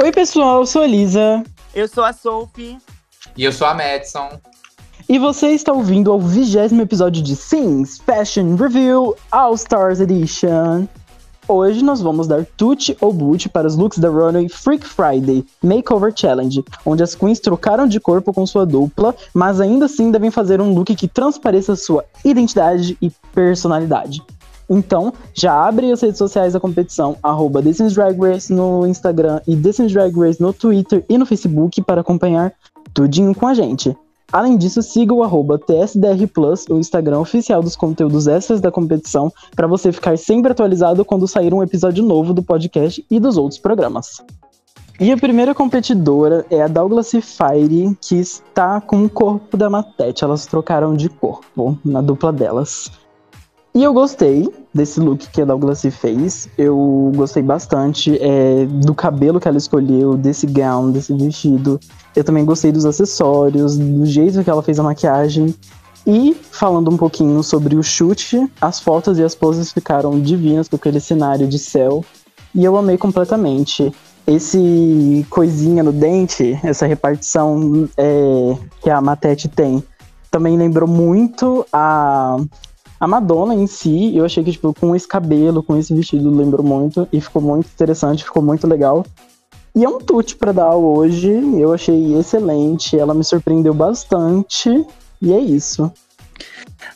Oi, pessoal, eu sou a Lisa. Eu sou a Sophie. E eu sou a Madison. E você está ouvindo ao vigésimo episódio de Sims Fashion Review All Stars Edition. Hoje nós vamos dar tute ou boot para os looks da Runway Freak Friday Makeover Challenge, onde as queens trocaram de corpo com sua dupla, mas ainda assim devem fazer um look que transpareça sua identidade e personalidade. Então, já abre as redes sociais da competição, arroba Drag Race no Instagram e The Drag Race no Twitter e no Facebook para acompanhar tudinho com a gente. Além disso, siga o arroba TSDR Plus, o Instagram oficial dos conteúdos extras da competição, para você ficar sempre atualizado quando sair um episódio novo do podcast e dos outros programas. E a primeira competidora é a Douglas Fire, que está com o corpo da Matete. Elas trocaram de corpo na dupla delas. E eu gostei desse look que a Douglas fez. Eu gostei bastante é, do cabelo que ela escolheu, desse gown, desse vestido. Eu também gostei dos acessórios, do jeito que ela fez a maquiagem. E falando um pouquinho sobre o chute, as fotos e as poses ficaram divinas com aquele cenário de céu. E eu amei completamente. Esse coisinha no dente, essa repartição é, que a Matete tem, também lembrou muito a a Madonna em si, eu achei que, tipo, com esse cabelo, com esse vestido, lembrou muito. E ficou muito interessante, ficou muito legal. E é um tute pra dar hoje. Eu achei excelente. Ela me surpreendeu bastante. E é isso.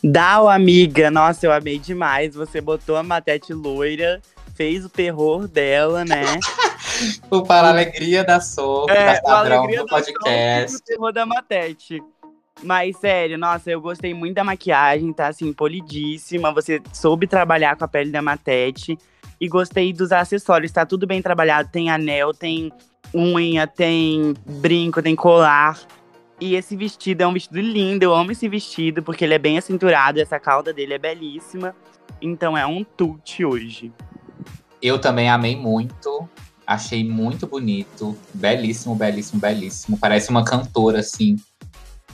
Dal, amiga. Nossa, eu amei demais. Você botou a Matete loira, fez o terror dela, né? o para a alegria da Sopa, é, da padrão do podcast. o terror da Matete. Mas, sério, nossa, eu gostei muito da maquiagem, tá, assim, polidíssima. Você soube trabalhar com a pele da Matete. E gostei dos acessórios, tá tudo bem trabalhado. Tem anel, tem unha, tem brinco, tem colar. E esse vestido é um vestido lindo, eu amo esse vestido, porque ele é bem acinturado, essa cauda dele é belíssima. Então é um tute hoje. Eu também amei muito, achei muito bonito, belíssimo, belíssimo, belíssimo. Parece uma cantora, assim,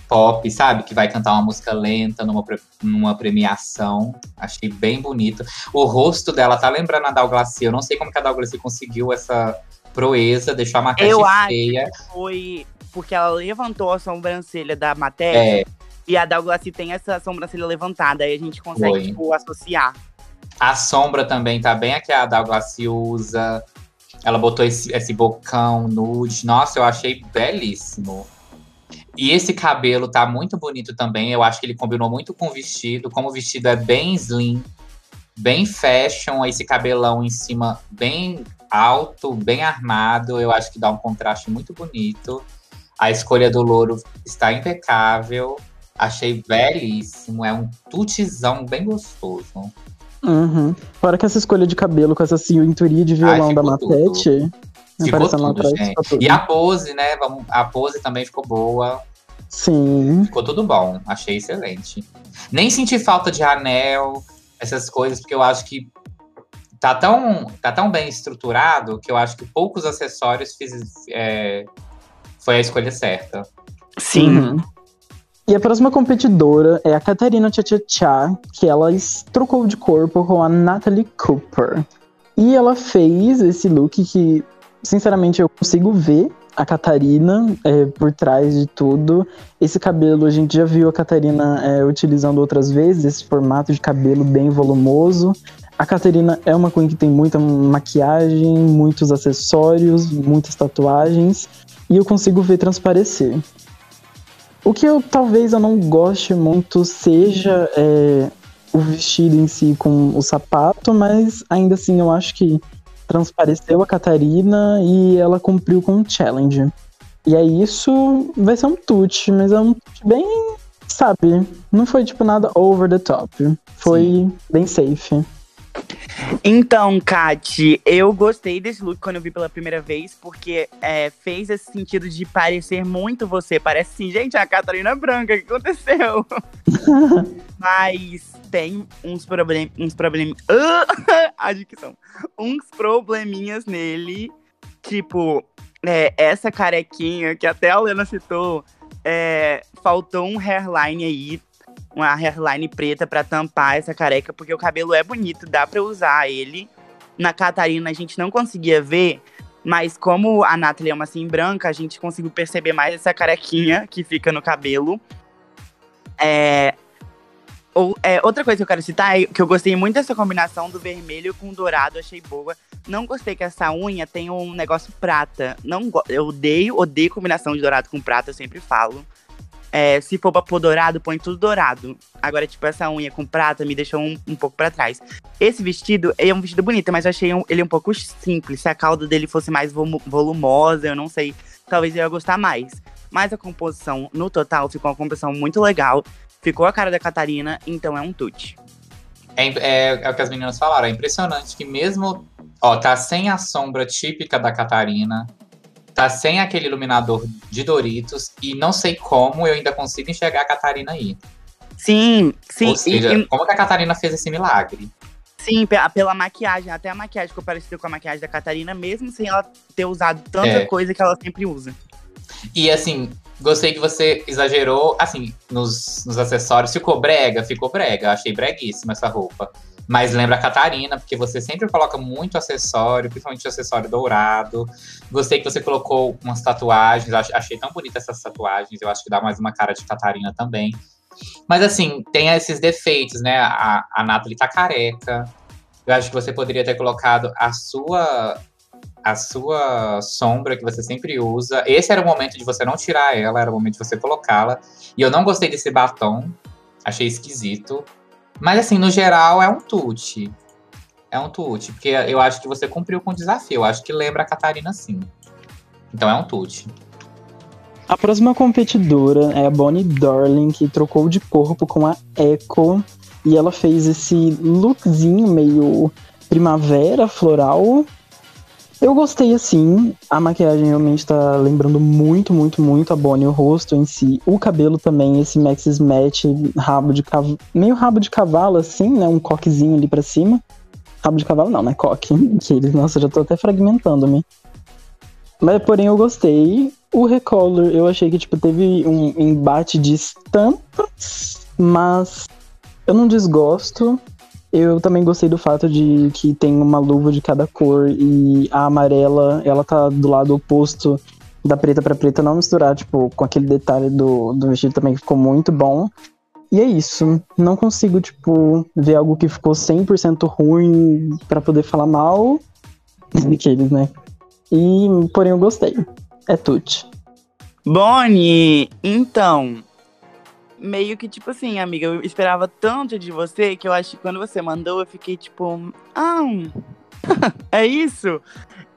pop, sabe? Que vai cantar uma música lenta numa, numa premiação. Achei bem bonito. O rosto dela tá lembrando a Dalglacia. Eu não sei como que a Dalglacia conseguiu essa proeza, deixou a maquete Eu feia. acho que foi porque ela levantou a sobrancelha da matéria. É. E a Dalglacia tem essa sobrancelha levantada. Aí a gente consegue, tipo, associar. A sombra também tá bem a que a Dalglacia usa. Ela botou esse, esse bocão nude. Nossa, eu achei belíssimo. E esse cabelo tá muito bonito também. Eu acho que ele combinou muito com o vestido. Como o vestido é bem slim, bem fashion, esse cabelão em cima bem alto, bem armado. Eu acho que dá um contraste muito bonito. A escolha do louro está impecável. Achei belíssimo. É um tutizão bem gostoso. Uhum. Fora que essa escolha de cabelo com essa cinturinha de violão Ai, da Matete. Tudo. Ficou tudo, atrás, gente. E a pose, né? A pose também ficou boa. Sim. Ficou tudo bom. Achei excelente. Nem senti falta de anel, essas coisas, porque eu acho que tá tão, tá tão bem estruturado que eu acho que poucos acessórios fiz, é, foi a escolha certa. Sim. Uhum. E a próxima competidora é a Catarina Tchá, que ela trocou de corpo com a Natalie Cooper. E ela fez esse look que sinceramente, eu consigo ver a Catarina é, por trás de tudo. Esse cabelo, a gente já viu a Catarina é, utilizando outras vezes, esse formato de cabelo bem volumoso. A Catarina é uma queen que tem muita maquiagem, muitos acessórios, muitas tatuagens, e eu consigo ver transparecer. O que eu talvez eu não goste muito seja é, o vestido em si com o sapato, mas ainda assim eu acho que transpareceu a Catarina e ela cumpriu com o challenge. E aí isso vai ser um tute, mas é um tute bem, sabe, não foi tipo nada over the top. Foi Sim. bem safe. Então, Kati, eu gostei desse look quando eu vi pela primeira vez, porque é, fez esse sentido de parecer muito você. Parece assim, gente, a Catarina Branca, o que aconteceu? Mas tem uns problemas. Uns. Uns probleminhas nele. Tipo, é, essa carequinha que até a Lena citou. É, faltou um hairline aí uma hairline preta para tampar essa careca, porque o cabelo é bonito, dá para usar ele. Na Catarina a gente não conseguia ver, Mas como a Nathalie é uma assim branca, a gente conseguiu perceber mais essa carequinha que fica no cabelo. É, ou, é, outra coisa que eu quero citar é que eu gostei muito dessa combinação do vermelho com dourado, achei boa. Não gostei que essa unha tem um negócio prata. Não Eu odeio, odeio combinação de dourado com prata, eu sempre falo. É, se for pra pôr dourado, põe tudo dourado. Agora, tipo, essa unha com prata me deixou um, um pouco para trás. Esse vestido, é um vestido bonito, mas eu achei um, ele um pouco simples. Se a cauda dele fosse mais volumosa, eu não sei, talvez eu ia gostar mais. Mas a composição, no total, ficou uma composição muito legal. Ficou a cara da Catarina, então é um tute. É, é, é, o que as meninas falaram, é impressionante que mesmo, ó, tá sem a sombra típica da Catarina, tá sem aquele iluminador de Doritos, e não sei como eu ainda consigo enxergar a Catarina aí. Sim, sim. Ou seja, e, como que a Catarina fez esse milagre? Sim, pela maquiagem. Até a maquiagem ficou parecida com a maquiagem da Catarina, mesmo sem ela ter usado tanta é. coisa que ela sempre usa. E assim, gostei que você exagerou, assim, nos, nos acessórios. Ficou brega? Ficou brega. Achei breguíssima essa roupa. Mas lembra a Catarina, porque você sempre coloca muito acessório, principalmente acessório dourado. Gostei que você colocou umas tatuagens, achei tão bonita essas tatuagens, eu acho que dá mais uma cara de Catarina também. Mas assim, tem esses defeitos, né? A, a Nathalie tá careca. Eu acho que você poderia ter colocado a sua a sua sombra que você sempre usa. Esse era o momento de você não tirar ela, era o momento de você colocá-la. E eu não gostei desse batom, achei esquisito. Mas assim, no geral, é um tute. É um tute, porque eu acho que você cumpriu com o desafio. Eu acho que lembra a Catarina sim. Então é um tute. A próxima competidora é a Bonnie Darling, que trocou de corpo com a Echo. E ela fez esse lookzinho meio primavera, floral, eu gostei assim. A maquiagem realmente tá lembrando muito, muito, muito a Bonnie, o rosto em si. O cabelo também, esse Maxis Match, rabo de cavalo. Meio rabo de cavalo, assim, né? Um coquezinho ali pra cima. Rabo de cavalo não, né? Coque. eles nossa, já tô até fragmentando-me. Mas porém eu gostei. O Recolor, eu achei que, tipo, teve um embate de estampas, mas eu não desgosto. Eu também gostei do fato de que tem uma luva de cada cor e a amarela, ela tá do lado oposto da preta para preta, não misturar, tipo, com aquele detalhe do, do vestido também que ficou muito bom. E é isso. Não consigo, tipo, ver algo que ficou 100% ruim para poder falar mal daqueles, né? E, porém, eu gostei. É tudo. Bonnie, então, meio que tipo assim, amiga, eu esperava tanto de você que eu acho que quando você mandou eu fiquei tipo, ah, é isso?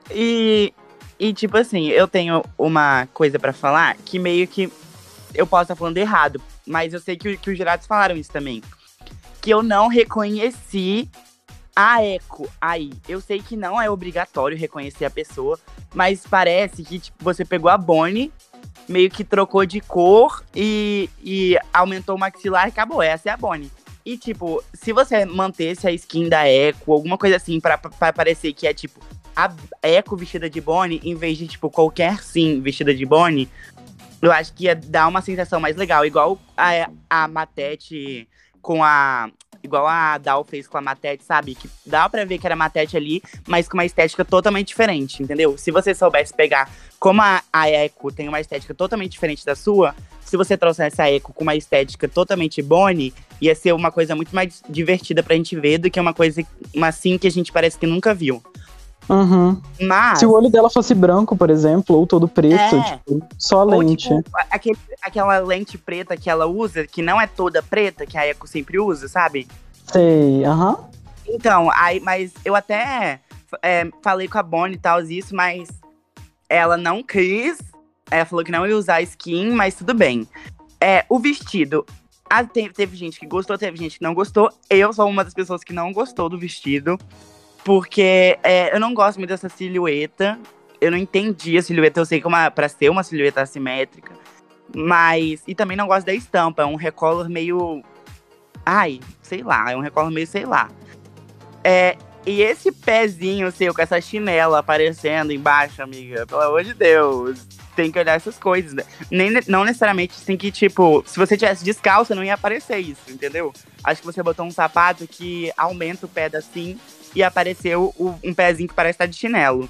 E, e tipo assim, eu tenho uma coisa para falar que meio que eu posso estar falando errado, mas eu sei que, que os jurados falaram isso também. Que eu não reconheci a Eco aí. Eu sei que não é obrigatório reconhecer a pessoa, mas parece que tipo, você pegou a Bonnie meio que trocou de cor e, e aumentou o maxilar e acabou. Essa é a Bonnie. E, tipo, se você mantesse a skin da Echo, alguma coisa assim, pra, pra parecer que é, tipo, a Echo vestida de Bonnie, em vez de, tipo, qualquer sim vestida de Bonnie, eu acho que ia dar uma sensação mais legal. Igual a, a Matete com a igual a Dal fez com a Matete, sabe? Que dá pra ver que era Matete ali, mas com uma estética totalmente diferente, entendeu? Se você soubesse pegar como a, a Echo tem uma estética totalmente diferente da sua, se você trouxesse a Echo com uma estética totalmente Bonnie, ia ser uma coisa muito mais divertida pra gente ver do que uma coisa uma assim que a gente parece que nunca viu. Uhum. Mas... Se o olho dela fosse branco, por exemplo, ou todo preto, é. tipo, só a lente. Ou, tipo, aquele, aquela lente preta que ela usa, que não é toda preta, que a Eco sempre usa, sabe? Sei, aham. Uhum. Então, aí, mas eu até é, falei com a Bonnie e tal, isso, mas ela não quis. Ela falou que não ia usar skin, mas tudo bem. É, o vestido. A, teve, teve gente que gostou, teve gente que não gostou. Eu sou uma das pessoas que não gostou do vestido. Porque é, eu não gosto muito dessa silhueta. Eu não entendi a silhueta. Eu sei que é uma, pra ser uma silhueta assimétrica. Mas. E também não gosto da estampa. É um recolor meio. Ai, sei lá. É um recolor meio, sei lá. É, e esse pezinho seu com essa chinela aparecendo embaixo, amiga, pelo amor de Deus. Tem que olhar essas coisas. Né? Nem, não necessariamente assim que, tipo, se você tivesse descalço, não ia aparecer isso, entendeu? Acho que você botou um sapato que aumenta o pé assim e apareceu o, um pezinho que parece estar de chinelo.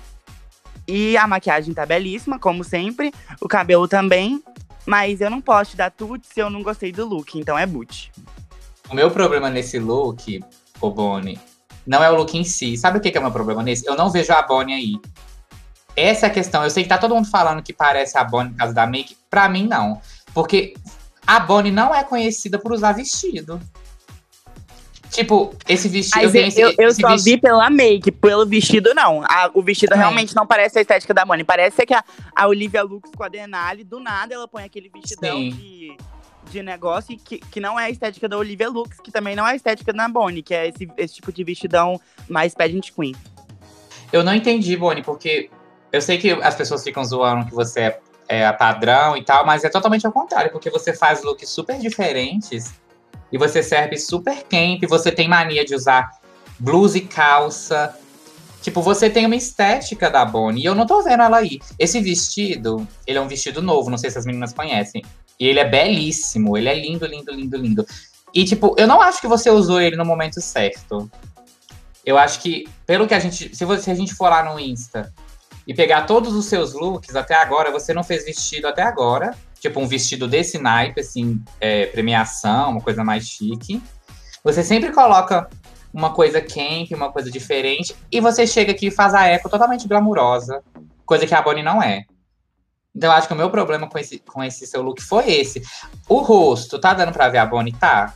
E a maquiagem tá belíssima, como sempre. O cabelo também. Mas eu não posso te dar tudo se eu não gostei do look, então é boot. O meu problema nesse look, o Bonnie, não é o look em si. Sabe o que é o meu problema nesse? Eu não vejo a Bonnie aí. Essa é a questão. Eu sei que tá todo mundo falando que parece a Bonnie por causa da make. Pra mim, não. Porque a Bonnie não é conhecida por usar vestido. Tipo, esse vestido. Mas eu, esse, eu, eu esse só vestido- vi pela make, pelo vestido não. A- o vestido Também. realmente não parece a estética da Bonnie. Parece que a, a Olivia Lux com a Denali, do nada ela põe aquele vestidão Sim. de, de negócio que, que não é a estética da Olivia Lux, que também não é a estética da Bonnie, que é esse, esse tipo de vestidão mais pageant queen. Eu não entendi, Bonnie, porque eu sei que as pessoas ficam zoando que você é, é padrão e tal, mas é totalmente ao contrário, porque você faz looks super diferentes e você serve super camp, você tem mania de usar blusa e calça. Tipo, você tem uma estética da Bonnie e eu não tô vendo ela aí. Esse vestido, ele é um vestido novo, não sei se as meninas conhecem. E ele é belíssimo, ele é lindo, lindo, lindo, lindo. E, tipo, eu não acho que você usou ele no momento certo. Eu acho que, pelo que a gente. Se, você, se a gente for lá no Insta e pegar todos os seus looks até agora, você não fez vestido até agora. Tipo, um vestido desse naipe, assim, é, premiação, uma coisa mais chique. Você sempre coloca uma coisa camp, uma coisa diferente, e você chega aqui e faz a eco totalmente glamurosa, coisa que a Bonnie não é. Então, eu acho que o meu problema com esse, com esse seu look foi esse. O rosto, tá dando pra ver a Bonnie? Tá.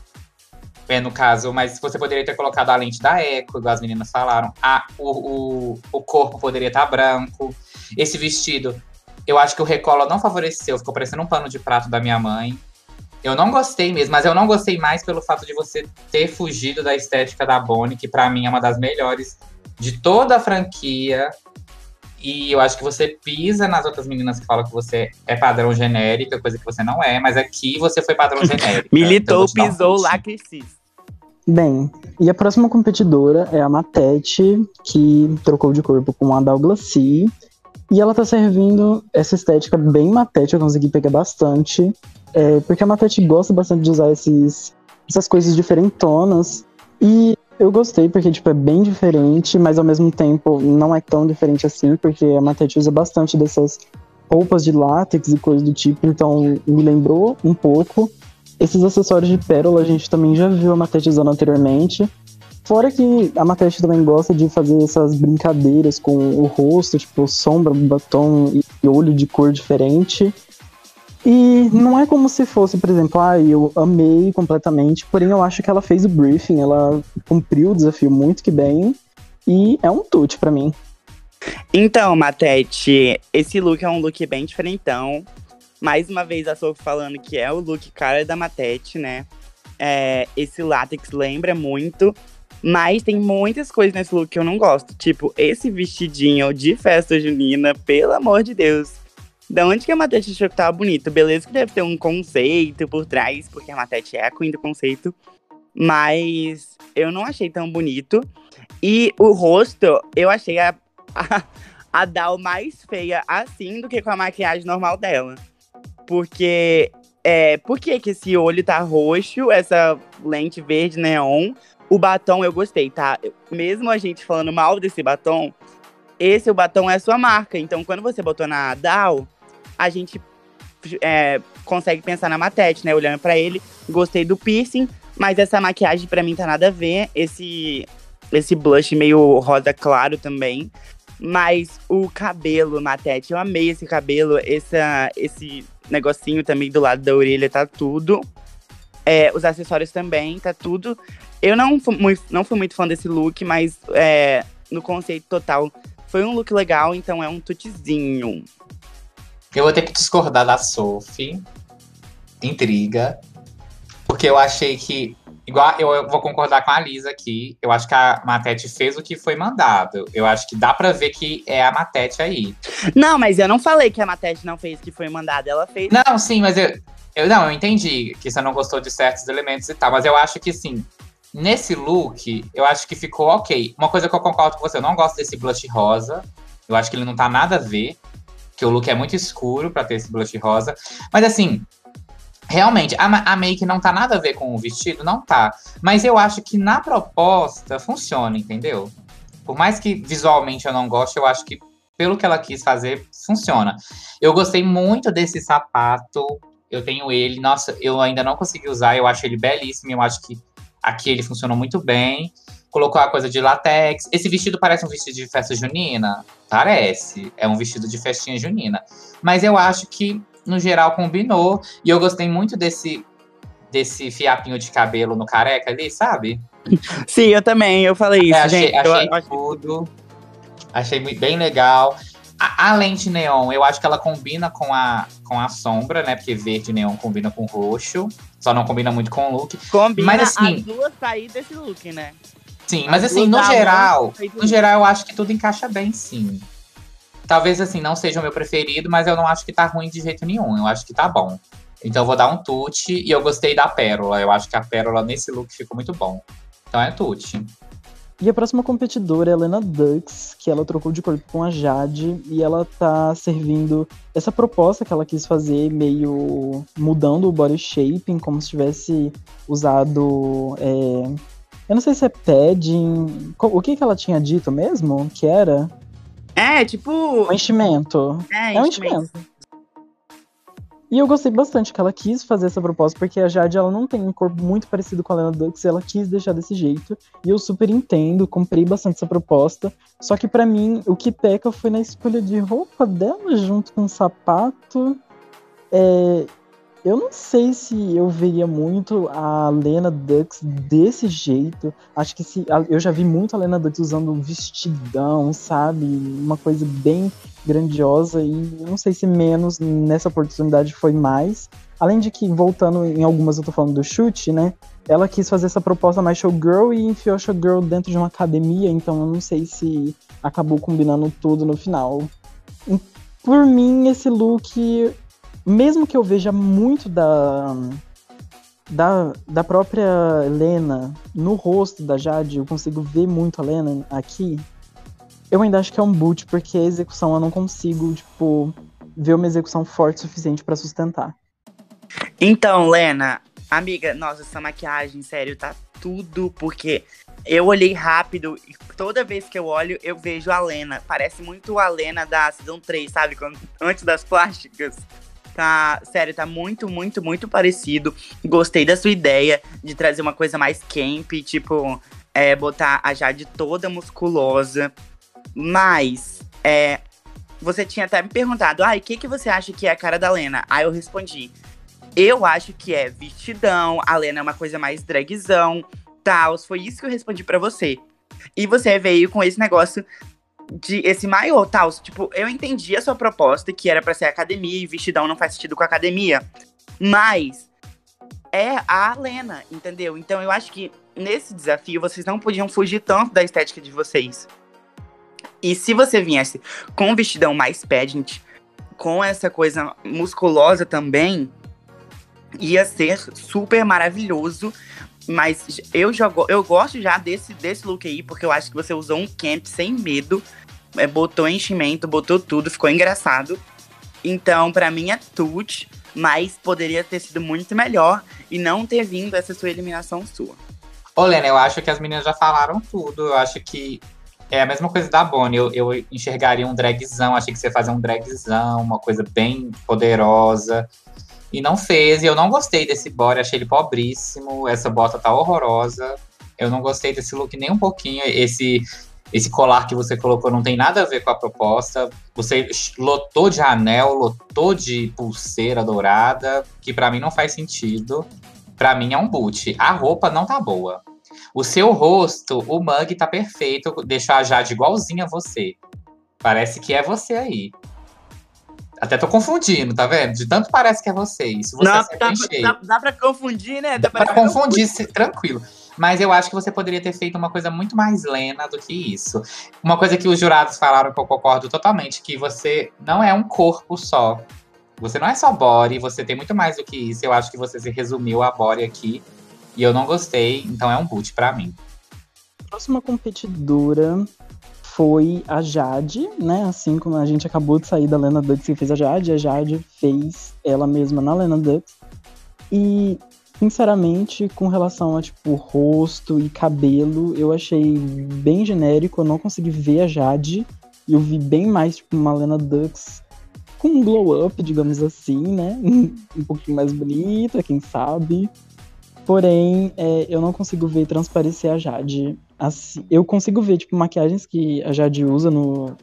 É, no caso, mas você poderia ter colocado a lente da Eco, igual as meninas falaram. Ah, o, o, o corpo poderia estar branco. Esse vestido, eu acho que o recolo não favoreceu, ficou parecendo um pano de prato da minha mãe. Eu não gostei mesmo, mas eu não gostei mais pelo fato de você ter fugido da estética da Bonnie, que pra mim é uma das melhores de toda a franquia. E eu acho que você pisa nas outras meninas que falam que você é padrão genérica, coisa que você não é, mas aqui você foi padrão genérica. Então, eu Militou, um pisou, crescis. Bem, e a próxima competidora é a Matete, que trocou de corpo com a Douglas C. E ela tá servindo essa estética bem Matete, eu consegui pegar bastante. é, porque a Matete gosta bastante de usar esses, essas coisas diferentonas. E eu gostei, porque tipo, é bem diferente, mas ao mesmo tempo não é tão diferente assim, porque a Matete usa bastante dessas roupas de látex e coisas do tipo, então me lembrou um pouco. Esses acessórios de pérola a gente também já viu a Matete usando anteriormente. Fora que a Matete também gosta de fazer essas brincadeiras com o rosto, tipo sombra, batom e olho de cor diferente. E não é como se fosse, por exemplo, ah, eu amei completamente, porém eu acho que ela fez o briefing, ela cumpriu o desafio muito que bem. E é um tute pra mim. Então, Matete, esse look é um look bem diferentão. Mais uma vez a Sophie falando que é o look cara da Matete, né? É, esse látex lembra muito. Mas tem muitas coisas nesse look que eu não gosto. Tipo, esse vestidinho de festa junina, pelo amor de Deus. Da onde que a Matete achou que tava bonito? Beleza que deve ter um conceito por trás, porque a Matete é a queen do conceito. Mas eu não achei tão bonito. E o rosto, eu achei a, a, a Dal mais feia assim do que com a maquiagem normal dela. Porque. É, por que, que esse olho tá roxo, essa lente verde neon? O batom eu gostei, tá? Mesmo a gente falando mal desse batom, esse o batom é a sua marca. Então, quando você botou na Dal, a gente é, consegue pensar na Matete, né? Olhando pra ele, gostei do piercing, mas essa maquiagem pra mim tá nada a ver. Esse, esse blush meio rosa claro também. Mas o cabelo, Matete, eu amei esse cabelo, essa, esse negocinho também do lado da orelha, tá tudo. É, os acessórios também, tá tudo. Eu não fui muito, não fui muito fã desse look, mas é, no conceito total foi um look legal, então é um tutezinho. Eu vou ter que discordar da Sophie. Intriga. Porque eu achei que. Igual eu, eu vou concordar com a Lisa aqui. Eu acho que a Matete fez o que foi mandado. Eu acho que dá pra ver que é a Matete aí. Não, mas eu não falei que a Matete não fez o que foi mandado, ela fez. Não, sim, mas eu, eu. Não, eu entendi que você não gostou de certos elementos e tal. Mas eu acho que sim. Nesse look, eu acho que ficou ok. Uma coisa que eu concordo com você, eu não gosto desse blush rosa. Eu acho que ele não tá nada a ver. Que o look é muito escuro pra ter esse blush rosa. Mas assim, realmente, a, a make não tá nada a ver com o vestido, não tá. Mas eu acho que na proposta funciona, entendeu? Por mais que visualmente eu não goste, eu acho que pelo que ela quis fazer, funciona. Eu gostei muito desse sapato. Eu tenho ele. Nossa, eu ainda não consegui usar. Eu acho ele belíssimo. Eu acho que aqui ele funcionou muito bem. Colocou a coisa de latex. Esse vestido parece um vestido de festa junina? Parece. É um vestido de festinha junina. Mas eu acho que, no geral, combinou. E eu gostei muito desse, desse fiapinho de cabelo no careca ali, sabe? Sim, eu também. Eu falei isso, É, achei, gente. achei eu, tudo. Achei bem legal. A, a lente neon, eu acho que ela combina com a, com a sombra, né? Porque verde neon combina com roxo. Só não combina muito com o look. combina Mas, assim- as duas sair desse look, né? Sim, mas As assim, no geral, no geral, eu acho que tudo encaixa bem, sim. Talvez, assim, não seja o meu preferido, mas eu não acho que tá ruim de jeito nenhum. Eu acho que tá bom. Então eu vou dar um tute e eu gostei da pérola. Eu acho que a pérola nesse look ficou muito bom. Então é tute. E a próxima competidora é a Helena Dux, que ela trocou de corpo com a Jade e ela tá servindo essa proposta que ela quis fazer, meio mudando o body shaping, como se tivesse usado. é, Eu não sei se é padding. O que, que ela tinha dito mesmo? Que era? É, tipo. Um enchimento. É, É um enchimento. enchimento. E eu gostei bastante que ela quis fazer essa proposta, porque a Jade ela não tem um corpo muito parecido com a Lena Dux, ela quis deixar desse jeito. E eu super entendo, comprei bastante essa proposta. Só que pra mim, o que peca foi na escolha de roupa dela junto com o sapato. É, eu não sei se eu veria muito a Lena Dux desse jeito. Acho que se eu já vi muito a Lena Dux usando um vestidão, sabe? Uma coisa bem grandiosa e não sei se menos nessa oportunidade foi mais. Além de que, voltando em algumas, eu tô falando do chute, né? Ela quis fazer essa proposta mais showgirl e enfiou showgirl dentro de uma academia, então eu não sei se acabou combinando tudo no final. Por mim, esse look, mesmo que eu veja muito da, da, da própria Helena no rosto da Jade, eu consigo ver muito a Helena aqui, eu ainda acho que é um boot, porque a execução eu não consigo, tipo, ver uma execução forte o suficiente pra sustentar. Então, Lena, amiga, nossa, essa maquiagem, sério, tá tudo, porque eu olhei rápido e toda vez que eu olho, eu vejo a Lena. Parece muito a Lena da Season 3, sabe? Quando, antes das plásticas. Tá, sério, tá muito, muito, muito parecido. Gostei da sua ideia de trazer uma coisa mais camp, tipo, é, botar a Jade toda musculosa. Mas, é, você tinha até me perguntado, ai, o que, que você acha que é a cara da Lena? Aí eu respondi, eu acho que é vestidão, a Lena é uma coisa mais dragzão, tal. Foi isso que eu respondi pra você. E você veio com esse negócio de esse maiô, tal. Tipo, eu entendi a sua proposta, que era pra ser academia, e vestidão não faz sentido com academia. Mas é a Lena, entendeu? Então eu acho que nesse desafio vocês não podiam fugir tanto da estética de vocês. E se você viesse com um vestidão mais pageant, com essa coisa musculosa também, ia ser super maravilhoso. Mas eu, já, go- eu gosto já desse, desse look aí, porque eu acho que você usou um camp sem medo. é, botou enchimento, botou tudo, ficou engraçado. Então, pra mim é tut, mas poderia ter sido muito melhor e não ter vindo essa sua eliminação sua. Lena, eu acho que as meninas já falaram tudo. Eu acho que é a mesma coisa da Bonnie. Eu, eu enxergaria um dragzão, achei que você ia fazer um dragzão, uma coisa bem poderosa. E não fez, e eu não gostei desse body, achei ele pobríssimo. Essa bota tá horrorosa. Eu não gostei desse look nem um pouquinho. Esse, esse colar que você colocou não tem nada a ver com a proposta. Você lotou de anel, lotou de pulseira dourada, que pra mim não faz sentido. Pra mim é um boot. A roupa não tá boa. O seu rosto, o mug tá perfeito. Deixou a Jade igualzinha a você. Parece que é você aí. Até tô confundindo, tá vendo? De tanto parece que é você. Isso você dá, cheio. dá, dá pra confundir, né? Dá pra parecendo- confundir, se- tranquilo. Mas eu acho que você poderia ter feito uma coisa muito mais lena do que isso. Uma coisa que os jurados falaram que eu concordo totalmente, que você não é um corpo só. Você não é só body, você tem muito mais do que isso. Eu acho que você se resumiu a body aqui. E eu não gostei, então é um boot pra mim. A próxima competidora foi a Jade, né? Assim como a gente acabou de sair da Lena Dux que fez a Jade, a Jade fez ela mesma na Lena Dux. E, sinceramente, com relação a, tipo, rosto e cabelo, eu achei bem genérico, eu não consegui ver a Jade. eu vi bem mais, tipo, uma Lena Dux com um glow up, digamos assim, né? um pouquinho mais bonita, quem sabe. Porém, é, eu não consigo ver transparecer a Jade. Assim, eu consigo ver, tipo, maquiagens que a Jade usa no,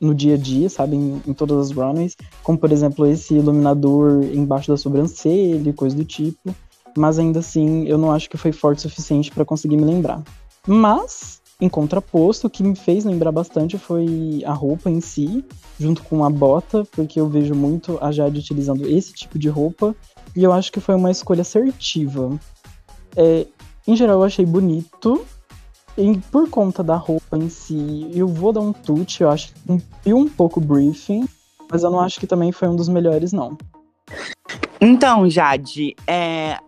no dia a dia, sabe? Em, em todas as runways. Como, por exemplo, esse iluminador embaixo da sobrancelha e coisa do tipo. Mas ainda assim, eu não acho que foi forte o suficiente para conseguir me lembrar. Mas, em contraposto, o que me fez lembrar bastante foi a roupa em si, junto com a bota, porque eu vejo muito a Jade utilizando esse tipo de roupa. E eu acho que foi uma escolha assertiva. É, em geral, eu achei bonito. Por conta da roupa em si, eu vou dar um tute. Eu acho que cumpriu um pouco o briefing. Mas eu não acho que também foi um dos melhores, não. Então, Jade, é,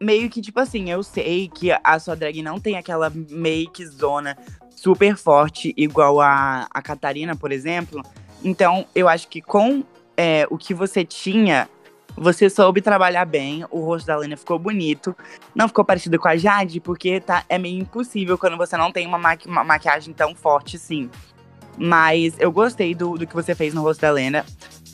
meio que, tipo assim, eu sei que a sua drag não tem aquela make zona super forte, igual a, a Catarina, por exemplo. Então, eu acho que com é, o que você tinha, você soube trabalhar bem, o rosto da Lena ficou bonito. Não ficou parecido com a Jade, porque tá, é meio impossível quando você não tem uma, maqui uma maquiagem tão forte assim. Mas eu gostei do, do que você fez no rosto da Lena.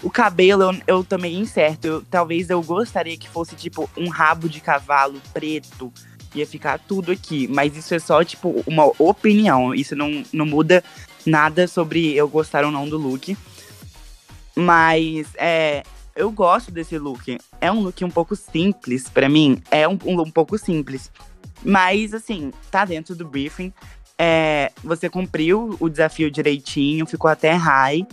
O cabelo eu, eu também incerto. Eu, talvez eu gostaria que fosse tipo um rabo de cavalo preto. Ia ficar tudo aqui. Mas isso é só, tipo, uma opinião. Isso não, não muda nada sobre eu gostar ou não do look. Mas é, eu gosto desse look. É um look um pouco simples para mim. É um, um, um, pouco simples. Mas, assim, tá dentro do briefing. É, você cumpriu o desafio direitinho, ficou até high.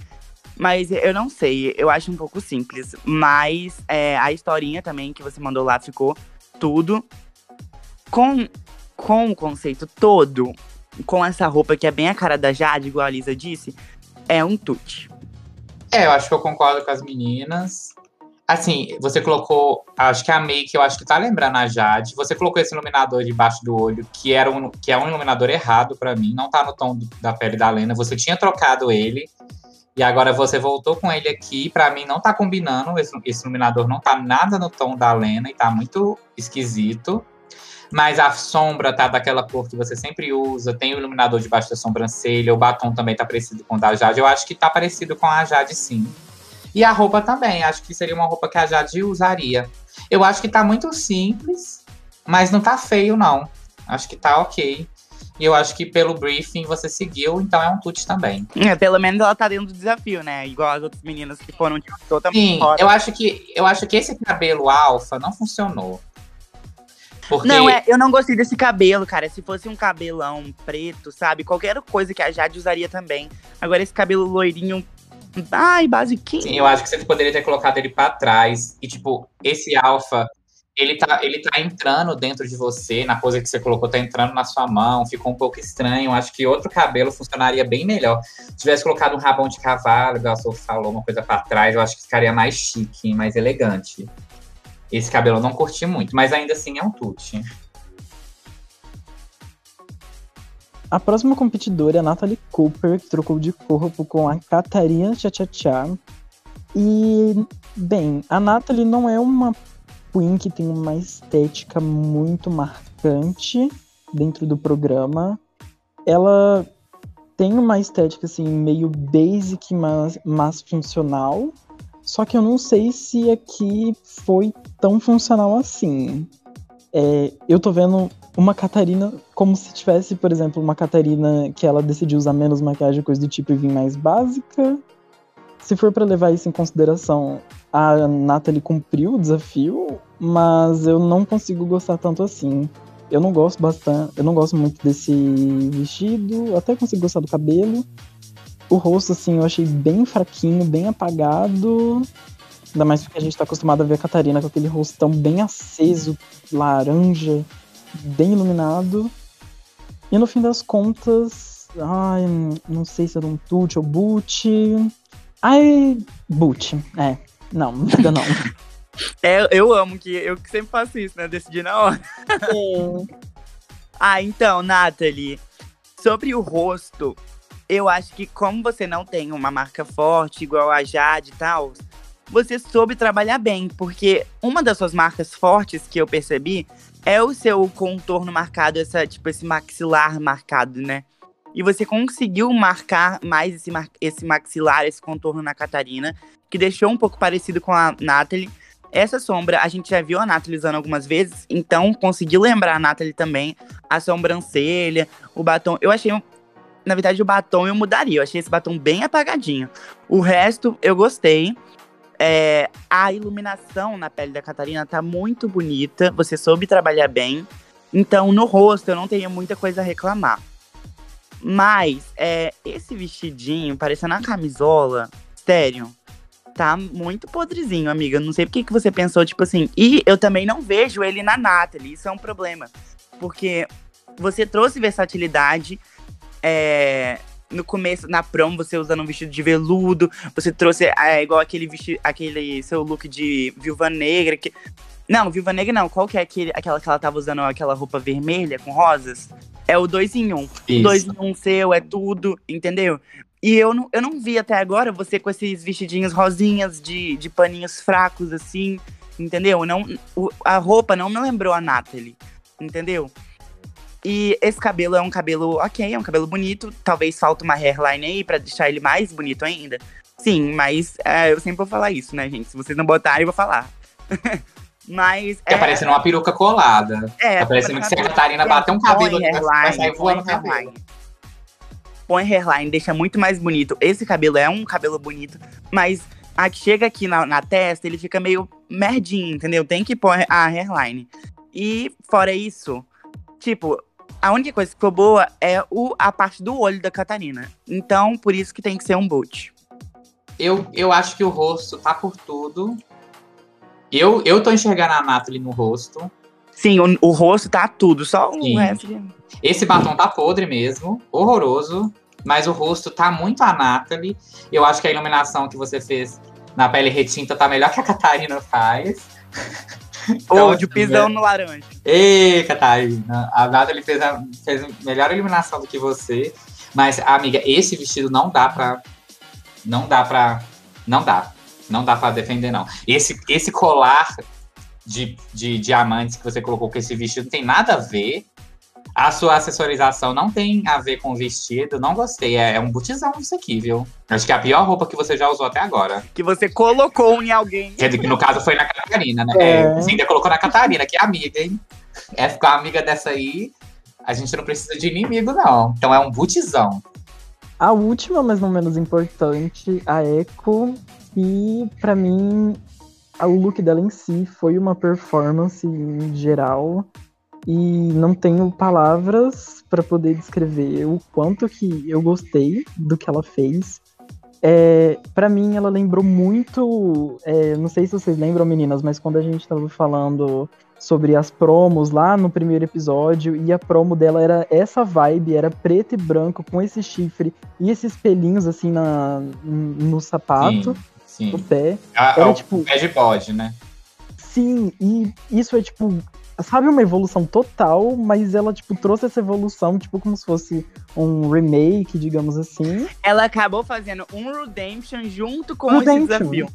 Mas eu não sei, eu acho um pouco simples. Mas é, a historinha também que você mandou lá ficou tudo. Com, com o conceito todo, com essa roupa que é bem a cara da Jade, igual a Lisa disse, é um tute. É, eu acho que eu concordo com as meninas. Assim, você colocou. Acho que a make, eu acho que tá lembrando a Jade. Você colocou esse iluminador debaixo do olho, que, era um, que é um iluminador errado para mim, não tá no tom da pele da Lena. Você tinha trocado ele. E agora você voltou com ele aqui. Para mim não tá combinando. Esse, esse, iluminador não tá nada no tom da Lena e tá muito esquisito. Mas a sombra tá daquela cor que você sempre usa. Tem o iluminador debaixo da sobrancelha. O batom também tá parecido com o da Jade. Eu acho que tá parecido com a Jade, sim. E a roupa também. Acho que seria uma roupa que a Jade usaria. Eu acho que tá muito simples, mas não tá feio, não. Acho que tá ok. E eu acho que pelo briefing você seguiu, então é um tute também. É, pelo menos ela tá dentro do desafio, né? Igual as outras meninas que foram de totalmente Sim, fora. eu acho que eu acho que esse cabelo alfa não funcionou. Porque... Não, é, eu não gostei desse cabelo, cara. Se fosse um cabelão preto, sabe? Qualquer coisa que a Jade usaria também. Agora, esse cabelo loirinho. Ai, basiquinho. Sim, eu acho que você poderia ter colocado ele para trás. E, tipo, esse alfa ele tá, ele tá entrando dentro de você, na coisa que você colocou, tá entrando na sua mão, ficou um pouco estranho. Acho que outro cabelo funcionaria bem melhor. Se tivesse colocado um rabão de cavalo, igual a falou, uma coisa para trás, eu acho que ficaria mais chique, mais elegante. Esse cabelo eu não curti muito, mas ainda assim é um tute. A próxima competidora é a Natalie Cooper, que trocou de corpo com a Catarina Tchá. E, bem, a Natalie não é uma Queen que tem uma estética muito marcante dentro do programa. Ela tem uma estética assim meio basic, mas, mas funcional. Só que eu não sei se aqui foi tão funcional assim. É, eu tô vendo uma Catarina como se tivesse, por exemplo, uma Catarina que ela decidiu usar menos maquiagem, coisa do tipo, e vir mais básica. Se for para levar isso em consideração, a Natalie cumpriu o desafio, mas eu não consigo gostar tanto assim. Eu não gosto bastante, eu não gosto muito desse vestido, até consigo gostar do cabelo. O rosto, assim, eu achei bem fraquinho, bem apagado. Ainda mais porque a gente tá acostumado a ver a Catarina com aquele rosto tão bem aceso, laranja, bem iluminado. E no fim das contas, ai, não sei se era um tute ou boot. Ai, boot, é. Não, ainda não. É, eu amo que eu sempre faço isso, né? Decidir na hora. Ah, então, Nathalie, sobre o rosto, eu acho que como você não tem uma marca forte, igual a Jade e tal, você soube trabalhar bem, porque uma das suas marcas fortes que eu percebi é o seu contorno marcado, essa, tipo, esse maxilar marcado, né? E você conseguiu marcar mais esse, mar esse maxilar, esse contorno na Catarina, que deixou um pouco parecido com a Natalie. Essa sombra, a gente já viu a Natalie usando algumas vezes, então consegui lembrar a Natalie também. A sobrancelha, o batom. Eu achei, na verdade, o batom eu mudaria. Eu achei esse batom bem apagadinho. O resto, eu gostei. É, a iluminação na pele da Catarina tá muito bonita. Você soube trabalhar bem. Então, no rosto, eu não tenho muita coisa a reclamar. Mas, é, esse vestidinho, parecendo a camisola, sério, tá muito podrezinho, amiga. Não sei por que, que você pensou, tipo assim. E eu também não vejo ele na Natalie. Isso é um problema. Porque você trouxe versatilidade. É, no começo, na prom, você usando um vestido de veludo. Você trouxe é, igual aquele vestido, aquele seu look de viúva negra. Que... Não, viúva negra não. Qual que é aquele, aquela que ela tava usando aquela roupa vermelha com rosas? É o dois em um. O dois em um seu, é tudo, entendeu? E eu não, eu não vi até agora você com esses vestidinhos rosinhas de, de paninhos fracos, assim, entendeu? Não, o, a roupa não me lembrou a Natalie, entendeu? E esse cabelo é um cabelo ok, é um cabelo bonito. Talvez falta uma hairline aí pra deixar ele mais bonito ainda. Sim, mas é, eu sempre vou falar isso, né, gente? Se vocês não botarem, eu vou falar. mas. Que é parecendo uma peruca colada. É, tá parecendo que se a Catarina bater um cabelo ali, vai sair voando o cabelo. Põe hairline, deixa muito mais bonito. Esse cabelo é um cabelo bonito, mas a que chega aqui na, na testa, ele fica meio merdinho, entendeu? Tem que pôr a hairline. E fora isso, tipo, a única coisa que ficou boa é o, a parte do olho da Catarina. Então, por isso que tem que ser um boot. Eu, eu acho que o rosto tá por tudo. Eu, eu tô enxergando a Natalie no rosto. Sim, o, o rosto tá tudo, só o resto. Esse batom tá podre mesmo, horroroso. Mas o rosto tá muito a Natalie. Eu acho que a iluminação que você fez na pele retinta tá melhor que a Catarina faz. Então, Ou de pisão no laranja. Ei, Catarina. A Nada ele fez, a, fez melhor eliminação do que você. Mas, amiga, esse vestido não dá pra. Não dá pra. Não dá. Não dá pra defender, não. Esse, esse colar de, de diamantes que você colocou com esse vestido não tem nada a ver. A sua assessorização não tem a ver com o vestido, não gostei. É, é um botizão isso aqui, viu? Acho que é a pior roupa que você já usou até agora. Que você colocou em alguém. Quer dizer, que no caso foi na Catarina, né? É. É, você ainda colocou na Catarina, que é amiga, hein? É a amiga dessa aí, a gente não precisa de inimigo, não. Então é um botizão. A última, mas não menos importante, a Echo. E para mim, o look dela em si foi uma performance em geral e não tenho palavras para poder descrever o quanto que eu gostei do que ela fez. É, para mim, ela lembrou muito. É, não sei se vocês lembram, meninas, mas quando a gente tava falando sobre as promos lá no primeiro episódio, e a promo dela era essa vibe, era preto e branco, com esse chifre e esses pelinhos assim na, no sapato, sim, sim. no pé. Ah, era, é o tipo, pé de bode, né? Sim, e isso é tipo sabe, uma evolução total, mas ela, tipo, trouxe essa evolução, tipo, como se fosse um remake, digamos assim. Ela acabou fazendo um Redemption junto com Redemption. esse desafio.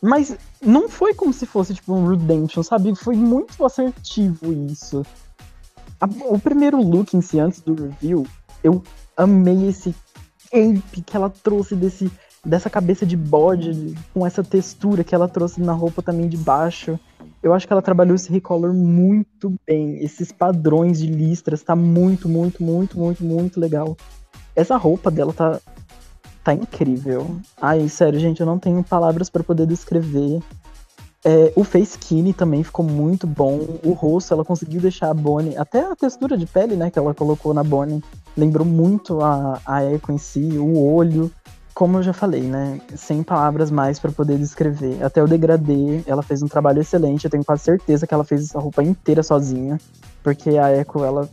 Mas não foi como se fosse, tipo, um Redemption, sabe? Foi muito assertivo isso. O primeiro look em si, antes do review, eu amei esse cape que ela trouxe desse, dessa cabeça de bode, com essa textura que ela trouxe na roupa também de baixo eu acho que ela trabalhou esse recolor muito bem. Esses padrões de listras tá muito, muito, muito, muito, muito legal. Essa roupa dela tá tá incrível. Ai, sério, gente, eu não tenho palavras para poder descrever. É, o face skinny também ficou muito bom. O rosto, ela conseguiu deixar a Bonnie, até a textura de pele, né, que ela colocou na Bonnie, lembrou muito a, a Echo em si, o olho como eu já falei, né? Sem palavras mais para poder descrever. Até o degradê, ela fez um trabalho excelente. Eu tenho quase certeza que ela fez essa roupa inteira sozinha. Porque a Echo, ela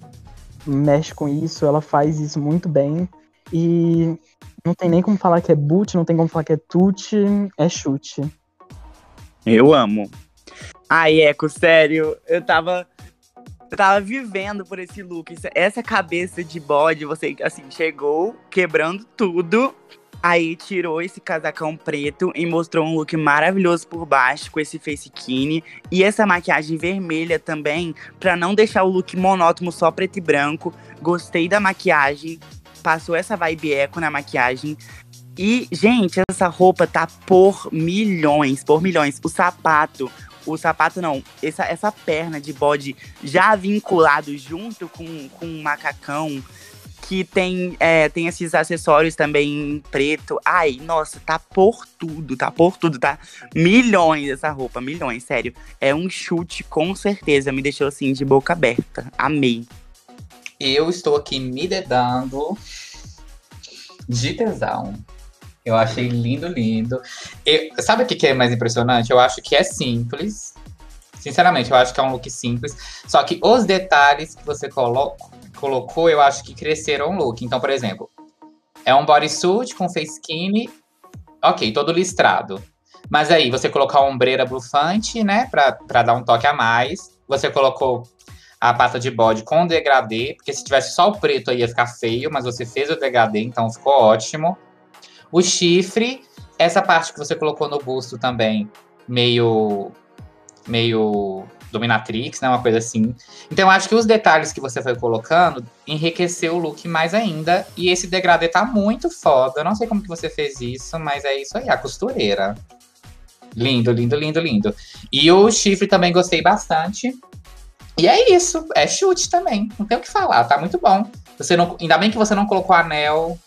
mexe com isso, ela faz isso muito bem. E não tem nem como falar que é boot, não tem como falar que é tute, é chute. Eu amo. Ai, Echo, sério, eu tava. Eu tava vivendo por esse look. Essa cabeça de bode, você, assim, chegou quebrando tudo. Aí tirou esse casacão preto e mostrou um look maravilhoso por baixo com esse face e essa maquiagem vermelha também, para não deixar o look monótono só preto e branco. Gostei da maquiagem. passou essa vibe eco na maquiagem. E, gente, essa roupa tá por milhões, por milhões. O sapato, o sapato não, essa, essa perna de bode já vinculado junto com, com um macacão que tem, é, tem esses acessórios também preto. Ai, nossa, tá por tudo, tá por tudo, tá? Milhões essa roupa, milhões, sério. É um chute com certeza, me deixou assim de boca aberta. Amei. Eu estou aqui me dedando de tesão. Eu achei lindo, lindo. Eu, sabe o que é mais impressionante? Eu acho que é simples. Sinceramente, eu acho que é um look simples. Só que os detalhes que você coloca, colocou, eu acho que cresceram o look. Então, por exemplo, é um bodysuit com face skinny, ok, todo listrado. Mas aí, você colocou a ombreira bufante, né, pra, pra dar um toque a mais. Você colocou a pata de bode com degradê, porque se tivesse só o preto aí ia ficar feio, mas você fez o degradê, então ficou ótimo. O chifre, essa parte que você colocou no busto também, meio meio dominatrix, né? Uma coisa assim. Então eu acho que os detalhes que você foi colocando enriqueceu o look mais ainda. E esse degradê tá muito foda. Eu não sei como que você fez isso, mas é isso aí, a costureira. Lindo, lindo, lindo, lindo. E o chifre também gostei bastante. E é isso, é chute também. Não tem o que falar, tá muito bom. Você não, ainda bem que você não colocou anel,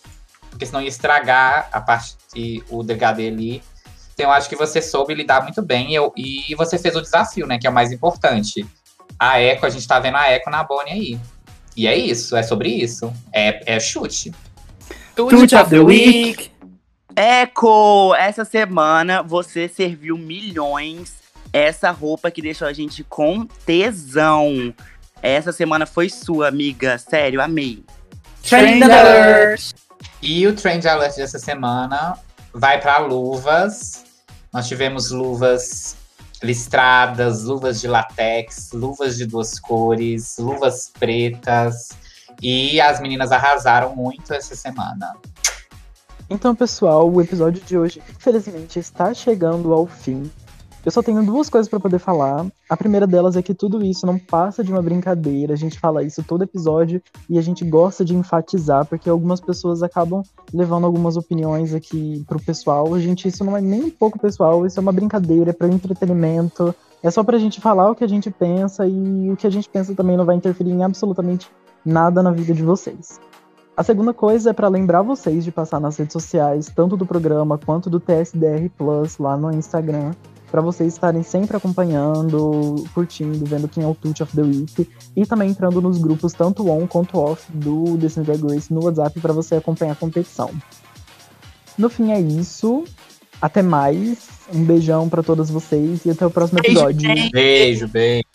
porque senão ia estragar a parte, o degradê ali. Então eu acho que você soube lidar muito bem eu, e você fez o desafio, né? Que é o mais importante. A Eco, a gente tá vendo a Eco na Bonnie aí. E é isso, é sobre isso. É, é chute. Chute of the week. Eco, essa semana você serviu milhões. Essa roupa que deixou a gente com tesão. Essa semana foi sua, amiga. Sério, amei. Trend Alert! E o Trend Alert dessa semana vai para luvas. Nós tivemos luvas listradas, luvas de latex, luvas de duas cores, luvas pretas. E as meninas arrasaram muito essa semana. Então, pessoal, o episódio de hoje, infelizmente, está chegando ao fim. Eu só tenho duas coisas para poder falar. A primeira delas é que tudo isso não passa de uma brincadeira. A gente fala isso todo episódio e a gente gosta de enfatizar, porque algumas pessoas acabam levando algumas opiniões aqui pro pessoal. A gente, isso não é nem um pouco pessoal, isso é uma brincadeira, é para entretenimento. É só pra gente falar o que a gente pensa e o que a gente pensa também não vai interferir em absolutamente nada na vida de vocês. A segunda coisa é para lembrar vocês de passar nas redes sociais, tanto do programa quanto do TSDR Plus lá no Instagram, para vocês estarem sempre acompanhando, curtindo, vendo quem é o Tut of the Week e também entrando nos grupos tanto on quanto off do Disney Drag Race no WhatsApp para você acompanhar a competição. No fim é isso. Até mais. Um beijão para todos vocês e até o próximo episódio. Beijo, beijo.